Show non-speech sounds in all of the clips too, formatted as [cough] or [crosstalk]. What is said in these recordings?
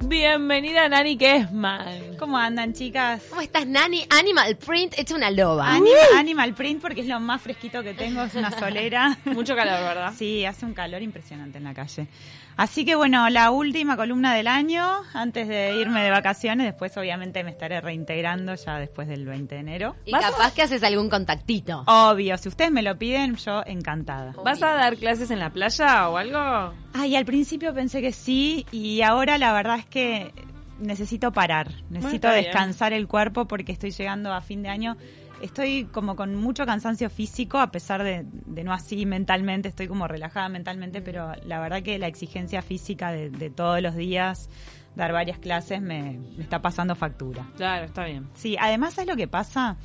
Bienvenida Nani Kessman. ¿Cómo andan, chicas? ¿Cómo estás, Nani? Animal Print, hecha una loba. Anima- Animal Print porque es lo más fresquito que tengo, es una solera. [laughs] Mucho calor, ¿verdad? Sí, hace un calor impresionante en la calle. Así que bueno, la última columna del año, antes de irme de vacaciones, después obviamente me estaré reintegrando ya después del 20 de enero. Y ¿Vas a- capaz que haces algún contactito. Obvio, si ustedes me lo piden, yo encantada. ¿Vas a dar clases en la playa o algo? Ay, al principio pensé que sí y ahora la verdad es que necesito parar, necesito descansar el cuerpo porque estoy llegando a fin de año. Estoy como con mucho cansancio físico, a pesar de, de no así mentalmente, estoy como relajada mentalmente, pero la verdad que la exigencia física de, de todos los días, dar varias clases, me, me está pasando factura. Claro, está bien. Sí, además, ¿sabes lo que pasa?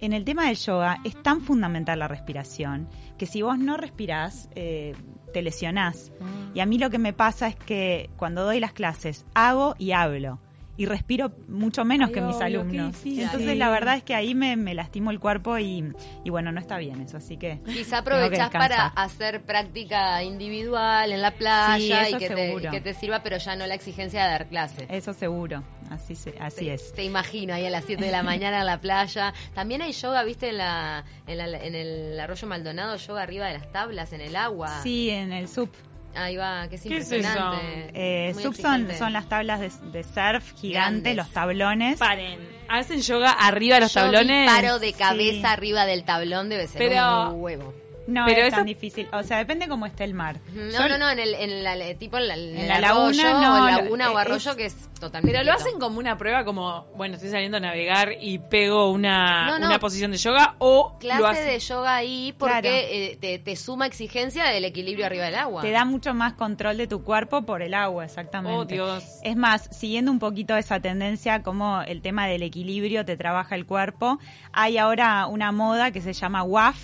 En el tema del yoga es tan fundamental la respiración que si vos no respirás, eh, te lesionás. Y a mí lo que me pasa es que cuando doy las clases, hago y hablo. Y respiro mucho menos Ay, que mis obvio, alumnos. Entonces, la verdad es que ahí me, me lastimo el cuerpo y, y bueno, no está bien eso. Así que. Quizá que aprovechás para hacer práctica individual en la playa Sí, y que te, que te sirva, pero ya no la exigencia de dar clase. Eso seguro. Así, se- así Te- es. Te imagino ahí a las 7 de la mañana en la playa. También hay yoga, viste, en, la, en, la- en el arroyo Maldonado, yoga arriba de las tablas, en el agua. Sí, en el sub. Ahí va, que es ¿Qué es impresionante. Eh, Muy sub son, son las tablas de, de surf gigante, Grandes. los tablones. Paren. ¿Hacen yoga arriba de los Yo tablones? paro de cabeza Sí. arriba del tablón debe ser Pero- un huevo. No Pero es eso- tan difícil. O sea, depende cómo esté el mar. No, no, no, en el, en la, tipo en la, en En el la arroyo, laguna, no, o lo- laguna o es- arroyo que es totalmente Pero lo quieto. hacen como una prueba, como, bueno, estoy saliendo a navegar y pego una, No, no. una posición de yoga o lo Clase hacen... de yoga ahí porque Claro. eh, te, te suma exigencia del equilibrio arriba del agua. Te da mucho más control de tu cuerpo por el agua, exactamente. Oh, Dios. Es más, siguiendo un poquito esa tendencia, como el tema del equilibrio te trabaja el cuerpo, hay ahora una moda que se llama WAF,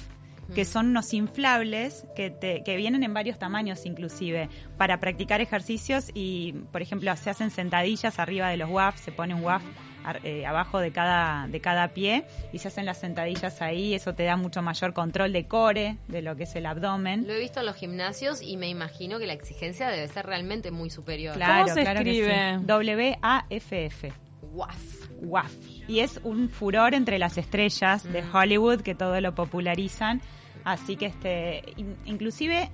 que son unos inflables que, te- que vienen en varios tamaños inclusive, para practicar ejercicios y, por ejemplo, se hacen sentadillas arriba de los WAF, se pone un WAF eh, abajo de cada, de cada pie y se hacen las sentadillas ahí, eso te da mucho mayor control de core, de lo que es el abdomen. Lo he visto en los gimnasios y me imagino que la exigencia debe ser realmente muy superior. Claro, se claro que sí. escribe? W-A-F-F. Guaf. WAF. Y es un furor entre las estrellas de Hollywood que todo lo popularizan. Así que este, in- inclusive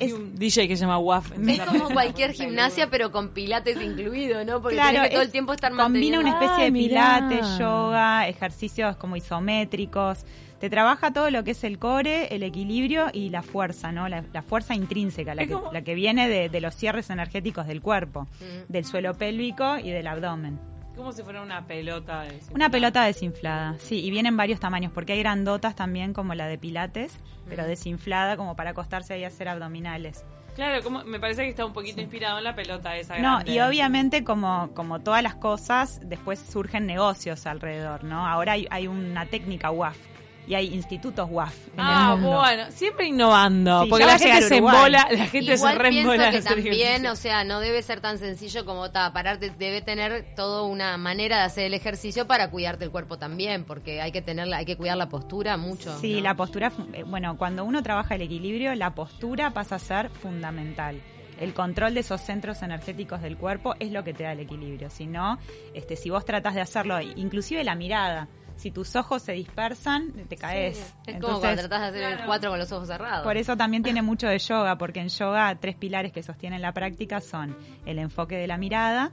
Hay es, un DJ que se llama WAF. Es como cualquier gimnasia, pero con pilates incluido, ¿no? Porque claro, tenés que todo es- el tiempo estar combina una especie de mirá. pilates, yoga, ejercicios como isométricos. Te trabaja todo lo que es el core, el equilibrio y la fuerza, ¿no? La, la fuerza intrínseca, la que, como- la que viene de, de los cierres energéticos del cuerpo, Mm. del suelo pélvico y del abdomen. Como si fuera una pelota. de- Una pelota desinflada, sí, y vienen varios tamaños, porque hay grandotas también como la de Pilates, pero desinflada como para acostarse ahí a hacer abdominales. Claro, como, me parece que está un poquito inspirado en la pelota esa No, grande. y obviamente como, como todas las cosas, después surgen negocios alrededor, ¿no? Ahora hay, hay una técnica WAF y hay institutos WAF en Ah, el mundo. bueno, siempre innovando, Sí, porque la gente se embola, la gente Igual se reembola. que [laughs] también, o sea, no debe ser tan sencillo como ta, pararte, debe tener toda una manera de hacer el ejercicio para cuidarte el cuerpo también, porque hay que tenerla, hay que cuidar la postura mucho. Sí, ¿no? la postura, eh, bueno, cuando uno trabaja el equilibrio, la postura pasa a ser fundamental. El control de esos centros energéticos del cuerpo es lo que te da el equilibrio. Si no, este, si vos tratas de hacerlo, inclusive la mirada, si tus ojos se dispersan, te caes. Es como cuando tratás de hacer el cuatro con los ojos cerrados. Por eso también tiene mucho de yoga, porque en yoga tres pilares que sostienen la práctica son el enfoque de la mirada,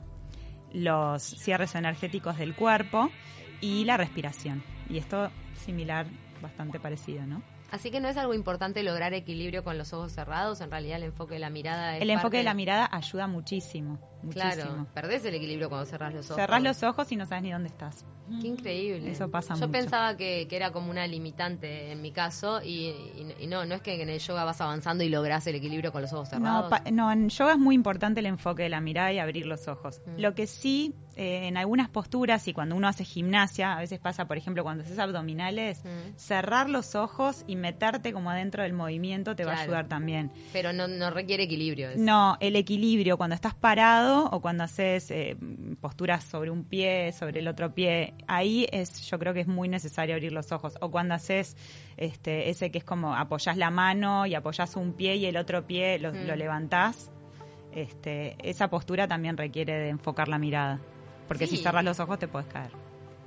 los cierres energéticos del cuerpo y la respiración. Y esto similar, bastante parecido, ¿no? Así que no es algo importante lograr equilibrio con los ojos cerrados, en realidad el enfoque de la mirada es El enfoque parte- de la mirada ayuda muchísimo, Claro, perdés el equilibrio cuando cerrás los ojos. Cerrás los ojos y no sabes ni dónde estás. Qué increíble. Eso pasa Yo mucho. pensaba que, que era como una limitante en mi caso y, y- y no, no es que en el yoga vas avanzando y lográs el equilibrio con los ojos cerrados. No, pa- no, en yoga es muy importante el enfoque de la mirada y abrir los ojos. Mm. Lo que sí, eh, en algunas posturas y cuando uno hace gimnasia, a veces pasa, por ejemplo, cuando haces abdominales, Mm. cerrar los ojos y meterte como adentro del movimiento te va a ayudar también. Pero no, no requiere equilibrio. eso. No, el equilibrio cuando estás parado o cuando haces eh, posturas sobre un pie, sobre el otro pie, ahí es, yo creo que es muy necesario abrir los ojos. O cuando haces este, ese que es como apoyás la mano y apoyás un pie y el otro pie lo, Mm. lo levantás. este, esa postura también requiere de enfocar la mirada. Porque Sí. si cerras los ojos te puedes caer.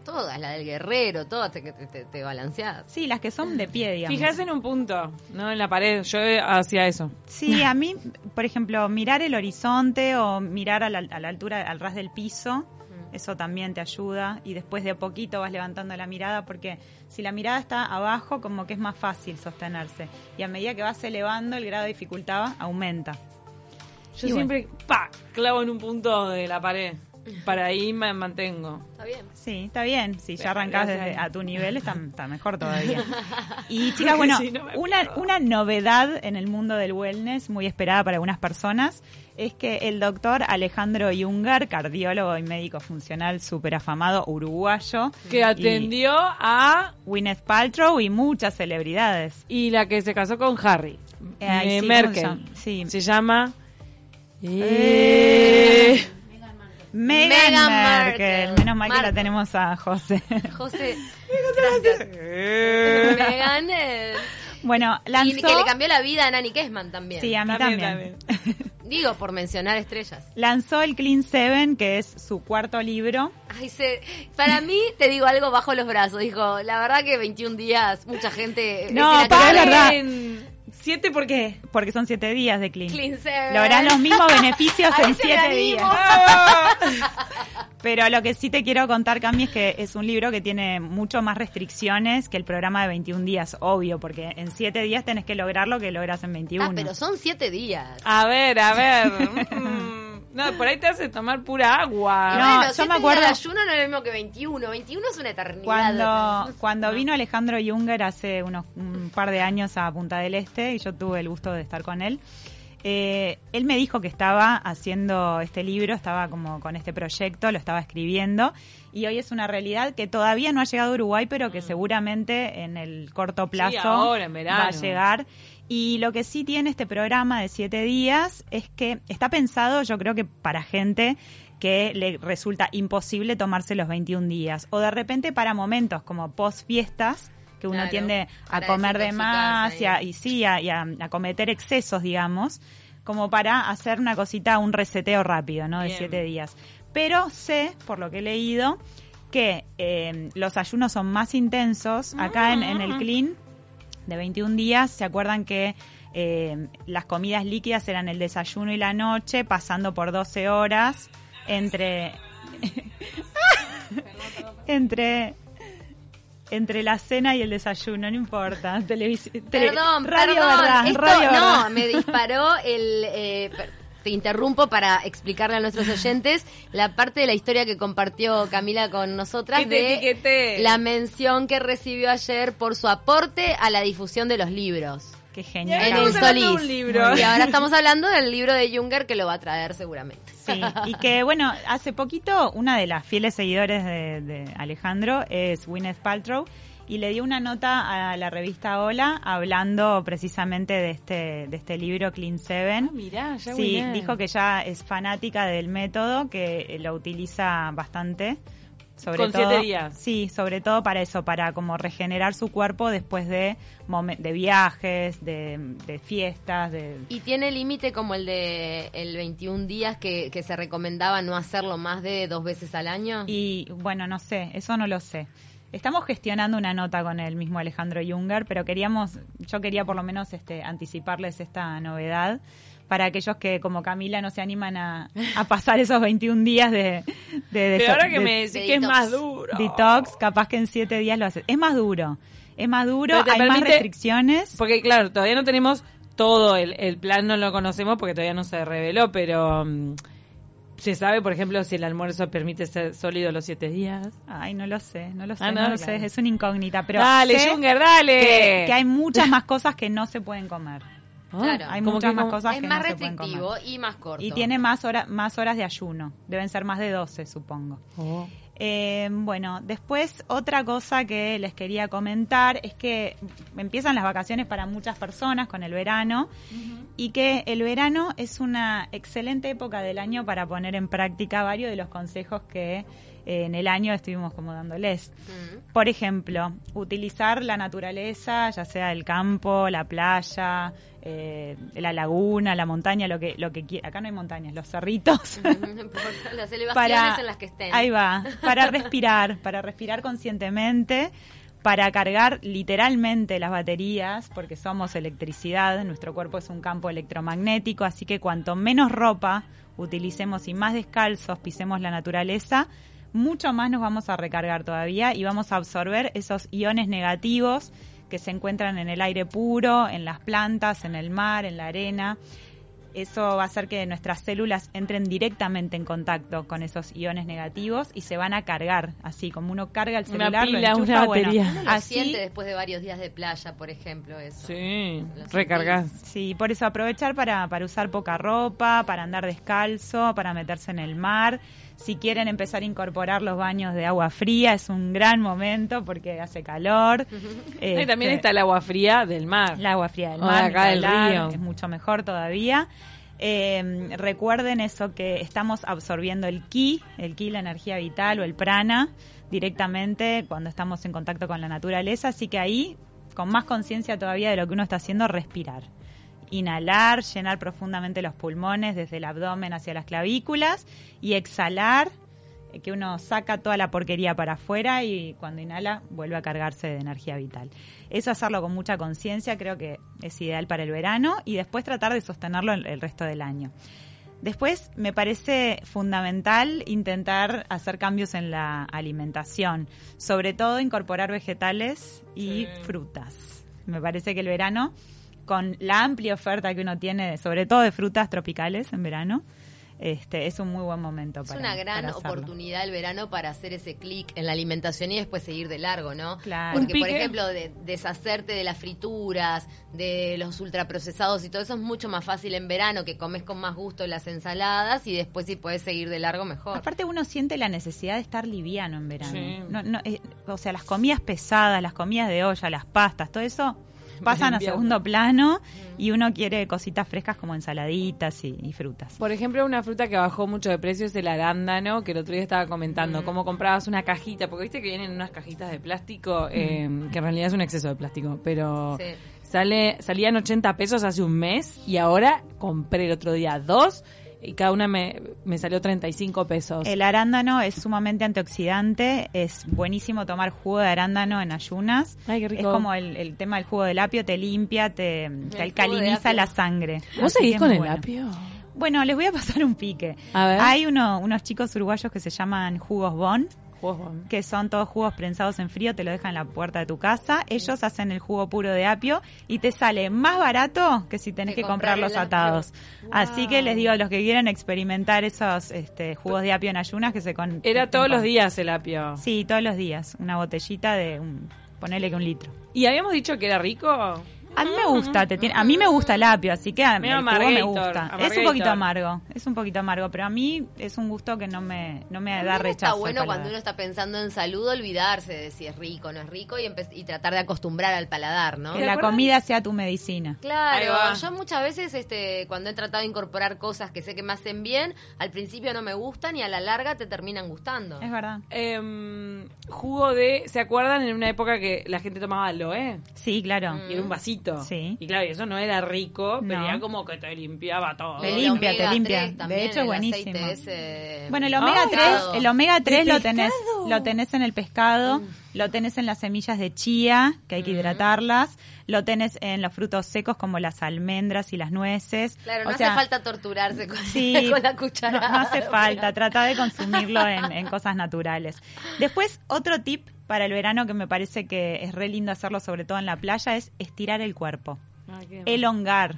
Todas, la del guerrero, todas te, te, te, balanceás. Sí, las que son de pie, digamos. Fijás en un punto, no en la pared. Yo hacía eso. Sí, a mí, por ejemplo, mirar el horizonte o mirar a la, a la altura, al ras del piso, eso también te ayuda. Y después de a poquito vas levantando la mirada, porque si la mirada está abajo, como que es más fácil sostenerse. Y a medida que vas elevando, el grado de dificultad aumenta. Yo Y siempre, pa, clavo en un punto de la pared. Para ahí me mantengo. Está bien. Sí, está bien. Si ya arrancás desde a tu nivel, está, está mejor [laughs] todavía. Y chicas, bueno, Sí, no me una, novedad en el mundo del wellness, muy esperada para algunas personas, es que el doctor Alejandro Jungar, cardiólogo y médico funcional súper afamado, uruguayo, Que atendió a... Gwyneth Paltrow y muchas celebridades. Y la que se casó con Harry. Eh, eh, sí, ¿cómo se Merkel. llama? Sí. Se llama... Eh, Meghan Meghan Markle. Markle. Menos mal que la tenemos a José. José, [laughs] gracias. Megan, eh, bueno, lanzó... y que le cambió la vida a Nani Kessman también. Sí, a mí También, también. [laughs] Digo, por mencionar estrellas. Lanzó el Clean Seven, que es su cuarto libro. Ay, se, para mí, te digo algo bajo los brazos. Dijo, la verdad que 21 días, mucha gente... No, es pero es verdad. ¿Siete por qué? Porque son siete días de Clean. Clean Seven. Lográs los mismos [laughs] beneficios en siete días. [laughs] Pero lo que sí te quiero contar, Cami, es que es un libro que tiene mucho más restricciones que el programa de 21 días, obvio, porque en siete días tenés que lograr lo que logras en 21. Ah, pero son 7 días. A ver, a ver. [laughs] Mm, No, por ahí te hace tomar pura agua. No, bueno, yo me acuerdo- ayuno no es lo mismo que 21. 21 es una eternidad. Cuando, cuando vino Alejandro Junger hace unos un par de años a Punta del Este y yo tuve el gusto de estar con él, eh, él me dijo que estaba haciendo este libro, estaba como con este proyecto, lo estaba escribiendo y hoy es una realidad que todavía no ha llegado a Uruguay, pero que seguramente en el corto plazo ahora, en verano. va a llegar. Y lo que sí tiene este programa de siete días es que está pensado, yo creo que para gente que le resulta imposible tomarse los 21 días. O de repente para momentos como post fiestas, que uno Claro, tiende a comer de más y, a- y sí, a, y a- a cometer excesos, digamos, como para hacer una cosita, un reseteo rápido, ¿no? De Bien. siete días. Pero sé, por lo que he leído, que eh, los ayunos son más intensos. Acá en, en el Clean, de 21 días, ¿se acuerdan que eh, las comidas líquidas eran el desayuno y la noche, pasando por 12 horas entre... [laughs] entre entre la cena y el desayuno, no importa. Televis- tele- Perdón, radio perdón. verdad, Esto, radio no, verdad. me disparó el... eh, te interrumpo para explicarle a nuestros [laughs] oyentes la parte de la historia que compartió Camila con nosotras de la mención que recibió ayer por su aporte a la difusión de los libros. Qué genial. En el Solís. libro. Y ahora [laughs] estamos hablando del libro de Junger que lo va a traer seguramente. Sí, y que bueno, hace poquito una de las fieles seguidores de, de Alejandro es Gwyneth Paltrow y le dio una nota a la revista Hola hablando precisamente de este de este libro Clean Seven. Ah, mirá, ya Sí, dijo que ya es fanática del método, que lo utiliza bastante. Sobre Con todo, siete días. Sí, sobre todo para eso, para como regenerar su cuerpo después de, momen- de viajes, de, de fiestas, de... Y tiene límite como el de el 21 días que, que se recomendaba no hacerlo más de dos veces al año. Y bueno, no sé, eso no lo sé. Estamos gestionando una nota con el mismo Alejandro Junger, pero queríamos, yo quería por lo menos este, anticiparles esta novedad para aquellos que como Camila no se animan a, a pasar esos 21 días de, de, Pero ahora que de- me decís de que es más duro. detox, capaz que en 7 días lo haces. Es más duro, es más duro, hay más restricciones. Porque claro, todavía no tenemos todo el, el plan, no lo conocemos porque todavía no se reveló, pero mm, se sabe, por ejemplo, si el almuerzo permite ser sólido los siete días. Ay, no lo sé, no lo sé, Ah, no, no, lo claro. sé, es una incógnita. Pero dale, sé Junger, dale. que, que hay muchas más cosas que no se pueden comer. Ah, Claro. Hay muchas que más cosas es que más no se pueden restrictivo comer. y más corto. Y tiene más, hora, más horas de ayuno. Deben ser más de 12, supongo. Oh. Eh, bueno, después otra cosa que les quería comentar es que empiezan las vacaciones para muchas personas con el verano y que el verano es una excelente época del año para poner en práctica varios de los consejos que en el año estuvimos como dándoles. Por ejemplo, utilizar la naturaleza, ya sea el campo, la playa, eh, la laguna, la montaña, lo que lo que quiera. Acá no hay montañas, los cerritos. [laughs] las elevaciones en las que estén. Ahí va, [laughs] para respirar, para respirar conscientemente para cargar literalmente las baterías, porque somos electricidad, nuestro cuerpo es un campo electromagnético, así que cuanto menos ropa utilicemos y más descalzos pisemos la naturaleza, mucho más nos vamos a recargar todavía y vamos a absorber esos iones negativos que se encuentran en el aire puro, en las plantas, en el mar, en la arena eso va a hacer que nuestras células entren directamente en contacto con esos iones negativos y se van a cargar, así como uno carga el celular, una pila, una batería. así después de varios días de playa, por ejemplo, eso. Sí, recargas. Sí, por eso aprovechar para, para usar poca ropa, para andar descalzo, para meterse en el mar. Si quieren empezar a incorporar los baños de agua fría, es un gran momento porque hace calor. [laughs] y también está el agua fría del mar. El agua fría del mar. acá del río. Es mucho mejor todavía. Eh, recuerden eso que estamos absorbiendo el ki, el ki, la energía vital o el prana directamente cuando estamos en contacto con la naturaleza, así que ahí, con más conciencia todavía de lo que uno está haciendo, respirar. Inhalar, llenar profundamente los pulmones desde el abdomen hacia las clavículas y exhalar eh, que uno saca toda la porquería para afuera y cuando inhala vuelve a cargarse de energía vital. Eso hacerlo con mucha conciencia creo que es ideal para el verano y después tratar de sostenerlo el, resto del año. Después me parece fundamental intentar hacer cambios en la alimentación, sobre todo incorporar vegetales y frutas. Me parece que el verano, con la amplia oferta que uno tiene, sobre todo de frutas tropicales en verano, este, es un muy buen momento para Es una gran oportunidad el verano para hacer ese clic en la alimentación y después seguir de largo, ¿no? Claro. Porque, por ejemplo, de, deshacerte de las frituras, de los ultraprocesados y todo eso es mucho más fácil en verano, que comes con más gusto las ensaladas y después si puedes seguir de largo mejor. Aparte uno siente la necesidad de estar liviano en verano. Eh, o sea, las comidas pesadas, las comidas de olla, las pastas, todo eso [laughs] pasan a segundo plano y uno quiere cositas frescas como ensaladitas y, frutas. Por ejemplo, una fruta que bajó mucho de precio es el arándano, que el otro día estaba comentando, cómo comprabas una cajita, porque viste que vienen unas cajitas de plástico, eh, que en realidad es un exceso de plástico, pero sale salían 80 pesos hace un mes y ahora compré el otro día dos y cada una me, me salió 35 pesos. El arándano es sumamente antioxidante, es buenísimo tomar jugo de arándano en ayunas. Es como el, tema del jugo del apio, te limpia, te, alcaliniza la sangre. ¿Vos seguís con el apio? Bueno, les voy a pasar un pique. Hay uno, unos chicos uruguayos que se llaman jugos Bon que son todos jugos prensados en frío, te lo dejan en la puerta de tu casa. Ellos hacen el jugo puro de apio y te sale más barato que si tenés que, comprar los atados. Así que les digo a los que quieren experimentar esos este, jugos de apio en ayunas que se con Era todos los días el apio. Sí, todos los días, una botellita de un ponele que un litro. ¿Y habíamos dicho que era rico? A mí me gusta, te tiene, a mí me gusta el apio, así que a mí me gusta. Es un poquito amargo, es un poquito amargo, pero a mí es un gusto que no me, no me da rechazo. Está bueno cuando uno está pensando en salud olvidarse de si es rico o no es rico y, y tratar de acostumbrar al paladar, ¿no? Que la comida sea tu medicina. Claro, yo muchas veces este cuando he tratado de incorporar cosas que sé que me hacen bien, al principio no me gustan y a la larga te terminan gustando. Es verdad. Em, jugo de, ¿se acuerdan en una época que la gente tomaba aloe? Sí, claro. Y era un vasito Sí. Y claro, eso no era rico, pero era como que te limpiaba todo. Te limpia, te limpia. De hecho, es buenísimo. Bueno, el omega 3, el omega 3 lo tenés, lo tenés en el pescado, mm. lo tenés en las semillas de chía, que hay que mm. hidratarlas, lo tenés en los frutos secos como las almendras y las nueces. Claro, no hace falta torturarse con, [laughs] la cuchara. No, hace falta, trata de consumirlo en, en cosas naturales. Después, otro tip para el verano que me parece que es re lindo hacerlo, sobre todo en la playa, es estirar el cuerpo. elongar.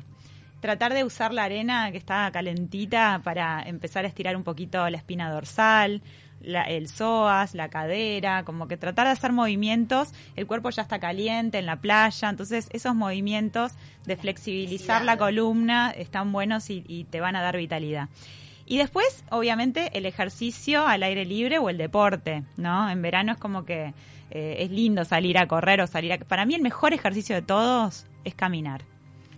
Tratar de usar la arena que está calentita para empezar a estirar un poquito la espina dorsal, el psoas, la cadera, como que tratar de hacer movimientos. El cuerpo ya está caliente en la playa, entonces esos movimientos de flexibilizar la columna están buenos y te van a dar vitalidad. Y después, obviamente, el ejercicio al aire libre o el deporte, ¿no? En verano es como que eh, es lindo salir a correr o salir a... Para mí el mejor ejercicio de todos es caminar.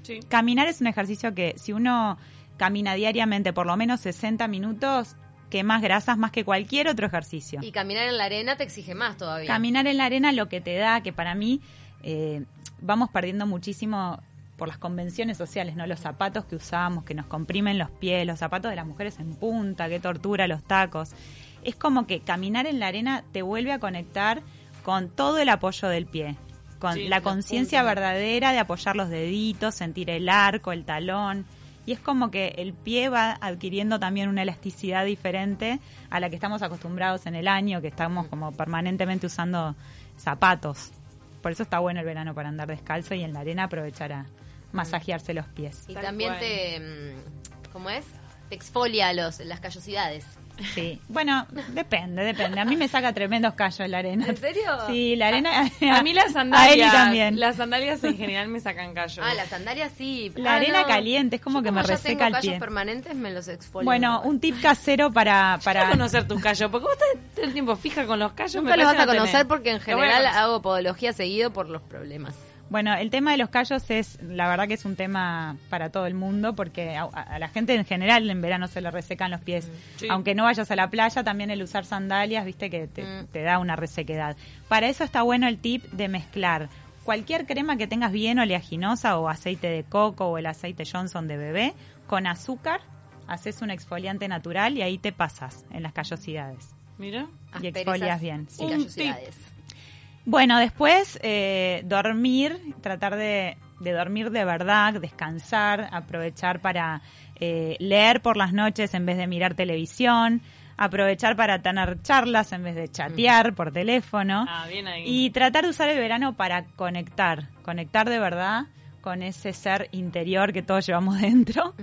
Sí. Caminar es un ejercicio que si uno camina diariamente por lo menos 60 minutos, quemas grasas más que cualquier otro ejercicio. Y caminar en la arena te exige más todavía. Caminar en la arena lo que te da, que para mí eh, vamos perdiendo muchísimo por las convenciones sociales, ¿no? Los zapatos que usamos, que nos comprimen los pies, los zapatos de las mujeres en punta, qué tortura los tacos. Es como que caminar en la arena te vuelve a conectar con todo el apoyo del pie, con la conciencia verdadera de apoyar los deditos, sentir el arco, el talón. Y es como que el pie va adquiriendo también una elasticidad diferente a la que estamos acostumbrados en el año, que estamos como permanentemente usando zapatos. Por eso está bueno el verano para andar descalzo y en la arena aprovechar a, masajearse los pies. Y también te, mm, ¿cómo es? Te exfolia los, las callosidades. Sí, bueno, depende, depende. A mí me saca tremendos callos la arena. ¿En serio? Sí, la arena. A mí las [laughs] sandalias. también. Las sandalias en general me sacan callos. Ah, las sandalias sí. La ah, arena caliente es como que me reseca el pie. permanentes me los exfolio. Bueno, un tip casero para [laughs] para conocer tus callos, porque vos estás todo el tiempo fija con los callos. Nunca los vas a conocer porque en general hago podología seguido por los problemas. Bueno, el tema de los callos es, la verdad que es un tema para todo el mundo, porque a, la gente en general en verano se le resecan los pies. Mm, Aunque no vayas a la playa, también el usar sandalias, viste que mm. te, da una resequedad. Para eso está bueno el tip de mezclar cualquier crema que tengas bien oleaginosa o aceite de coco o el aceite Johnson de bebé con azúcar, haces un exfoliante natural y ahí te pasas en las callosidades. Mira. Y exfolias bien. Sí. callosidades. Bueno, después eh, dormir, tratar de, dormir de verdad, descansar, aprovechar para eh, leer por las noches en vez de mirar televisión, aprovechar para tener charlas en vez de chatear por teléfono ah, bien ahí. y tratar de usar el verano para conectar, conectar de verdad con ese ser interior que todos llevamos [laughs] dentro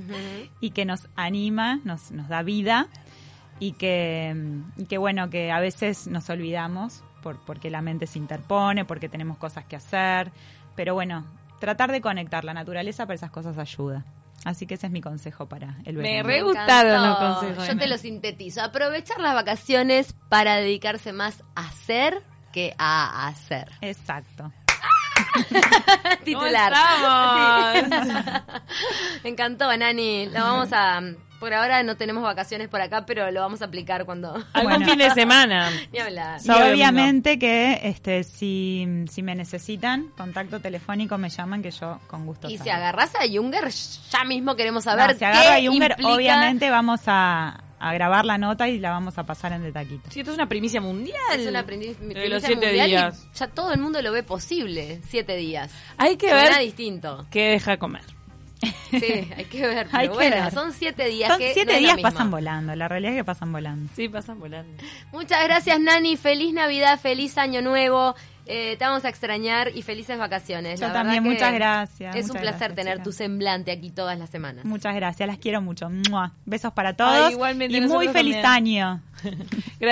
y que nos anima, nos, nos da vida y que, y que bueno, que a veces nos olvidamos porque la mente se interpone, porque tenemos cosas que hacer. Pero bueno, tratar de conectar la naturaleza para esas cosas ayuda. Así que ese es mi consejo para el verano. Me re gustaron los consejos. Yo te los sintetizo. Aprovechar las vacaciones para dedicarse más a hacer que a hacer. Exacto. [laughs] [laughs] Titular. [laughs] Me encantó, Nani. Lo vamos a por ahora no tenemos vacaciones por acá, pero lo vamos a aplicar cuando... Algún fin de semana. [laughs] Ni hablar. obviamente que este si, si me necesitan, contacto telefónico, me llaman que yo con gusto Y si agarras a Junger, ya mismo queremos saber Si agarra a Junger, obviamente vamos a, grabar la nota y la vamos a pasar en detaquito. Sí, esto es una primicia mundial. Es una primicia de los siete días. ya todo el mundo lo ve posible, siete días. Hay que ver distinto. qué deja comer. Sí, hay que ver. [laughs] Pero bueno, son siete días. Son siete días pasan volando. La realidad es que pasan volando. Sí, pasan volando. Muchas gracias, Nani. Feliz Navidad, feliz Año Nuevo. Eh, te vamos a extrañar y felices vacaciones. Yo también, muchas gracias. Es un placer tener tu semblante aquí todas las semanas. Muchas gracias, las quiero mucho. Besos para todos. igualmente y muy feliz año. [laughs]